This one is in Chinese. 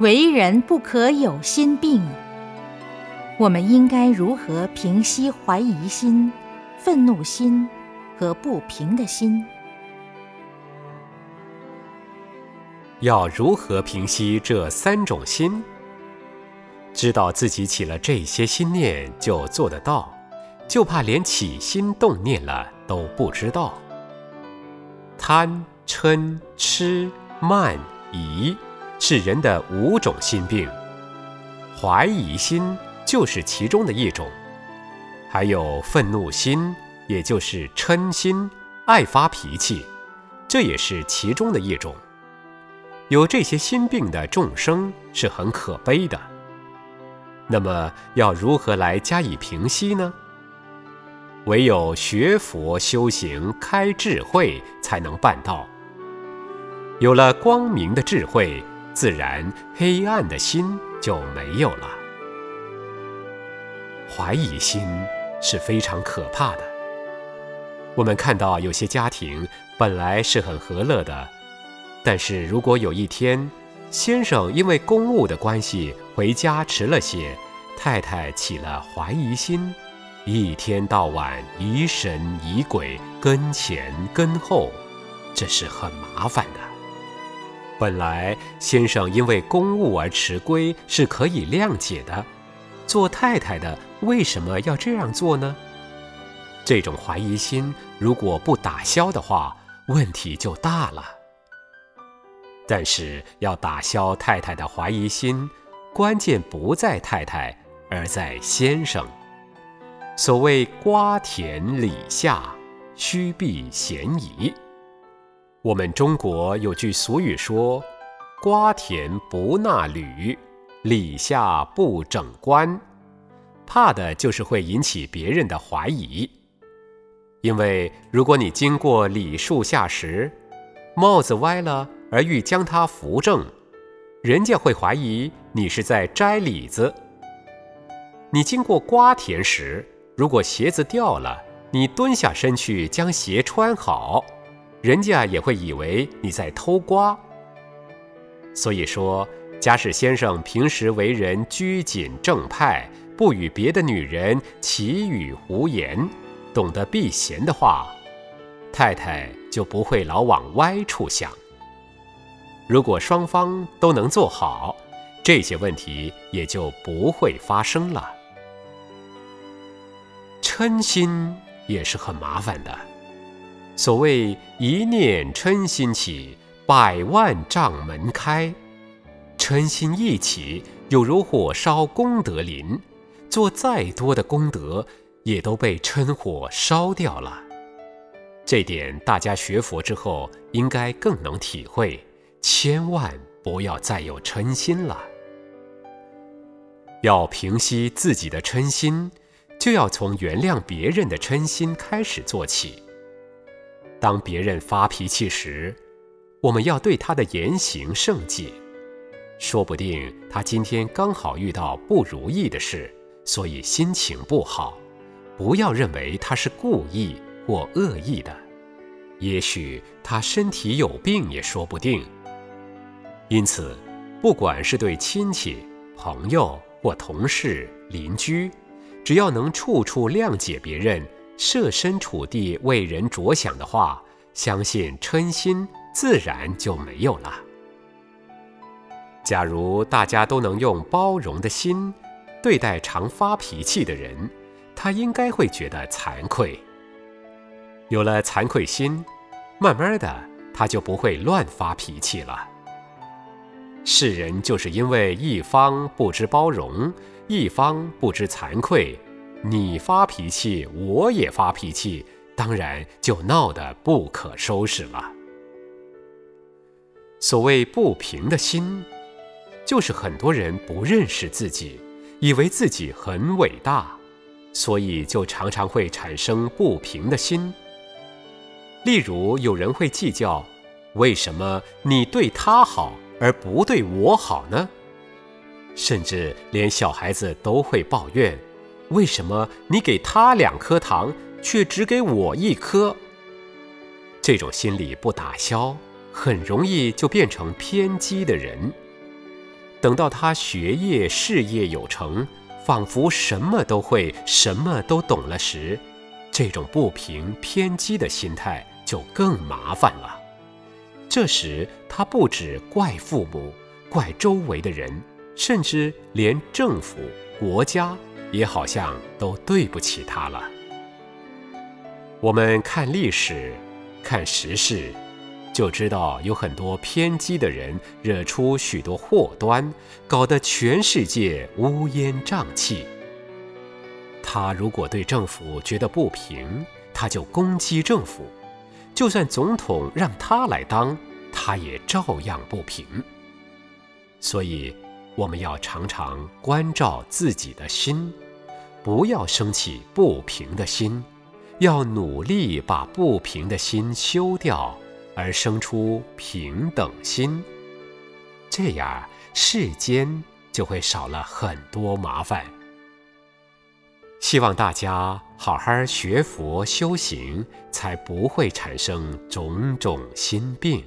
为人不可有心病。我们应该如何平息怀疑心、愤怒心和不平的心？要如何平息这三种心？知道自己起了这些心念就做得到，就怕连起心动念了都不知道。贪、嗔、痴、慢、疑是人的五种心病，怀疑心就是其中的一种，还有愤怒心，也就是嗔心，爱发脾气，这也是其中的一种。有这些心病的众生是很可悲的。那么要如何来加以平息呢？唯有学佛修行、开智慧，才能办到。有了光明的智慧，自然黑暗的心就没有了。怀疑心是非常可怕的。我们看到有些家庭本来是很和乐的。但是如果有一天，先生因为公务的关系回家迟了些，太太起了怀疑心，一天到晚疑神疑鬼，跟前跟后，这是很麻烦的。本来先生因为公务而迟归是可以谅解的，做太太的为什么要这样做呢？这种怀疑心如果不打消的话，问题就大了。但是要打消太太的怀疑心，关键不在太太，而在先生。所谓瓜田李下，须避嫌疑。我们中国有句俗语说：“瓜田不纳履，李下不整冠。”怕的就是会引起别人的怀疑。因为如果你经过李树下时，帽子歪了。而欲将它扶正，人家会怀疑你是在摘李子。你经过瓜田时，如果鞋子掉了，你蹲下身去将鞋穿好，人家也会以为你在偷瓜。所以说，假使先生平时为人拘谨正派，不与别的女人绮语胡言，懂得避嫌的话，太太就不会老往歪处想。如果双方都能做好，这些问题也就不会发生了。嗔心也是很麻烦的。所谓一念嗔心起，百万障门开。嗔心一起，有如火烧功德林，做再多的功德，也都被嗔火烧掉了。这点大家学佛之后，应该更能体会。千万不要再有嗔心了。要平息自己的嗔心，就要从原谅别人的嗔心开始做起。当别人发脾气时，我们要对他的言行圣解。说不定他今天刚好遇到不如意的事，所以心情不好。不要认为他是故意或恶意的，也许他身体有病也说不定。因此，不管是对亲戚、朋友或同事、邻居，只要能处处谅解别人、设身处地为人着想的话，相信嗔心自然就没有了。假如大家都能用包容的心对待常发脾气的人，他应该会觉得惭愧。有了惭愧心，慢慢的他就不会乱发脾气了。世人就是因为一方不知包容，一方不知惭愧，你发脾气，我也发脾气，当然就闹得不可收拾了。所谓不平的心，就是很多人不认识自己，以为自己很伟大，所以就常常会产生不平的心。例如，有人会计较，为什么你对他好？而不对我好呢？甚至连小孩子都会抱怨：为什么你给他两颗糖，却只给我一颗？这种心理不打消，很容易就变成偏激的人。等到他学业事业有成，仿佛什么都会、什么都懂了时，这种不平偏激的心态就更麻烦了。这时，他不止怪父母、怪周围的人，甚至连政府、国家也好像都对不起他了。我们看历史，看时事。就知道有很多偏激的人惹出许多祸端，搞得全世界乌烟瘴气。他如果对政府觉得不平，他就攻击政府；就算总统让他来当，他也照样不平。所以，我们要常常关照自己的心，不要生起不平的心，要努力把不平的心修掉。而生出平等心，这样世间就会少了很多麻烦。希望大家好好学佛修行，才不会产生种种心病。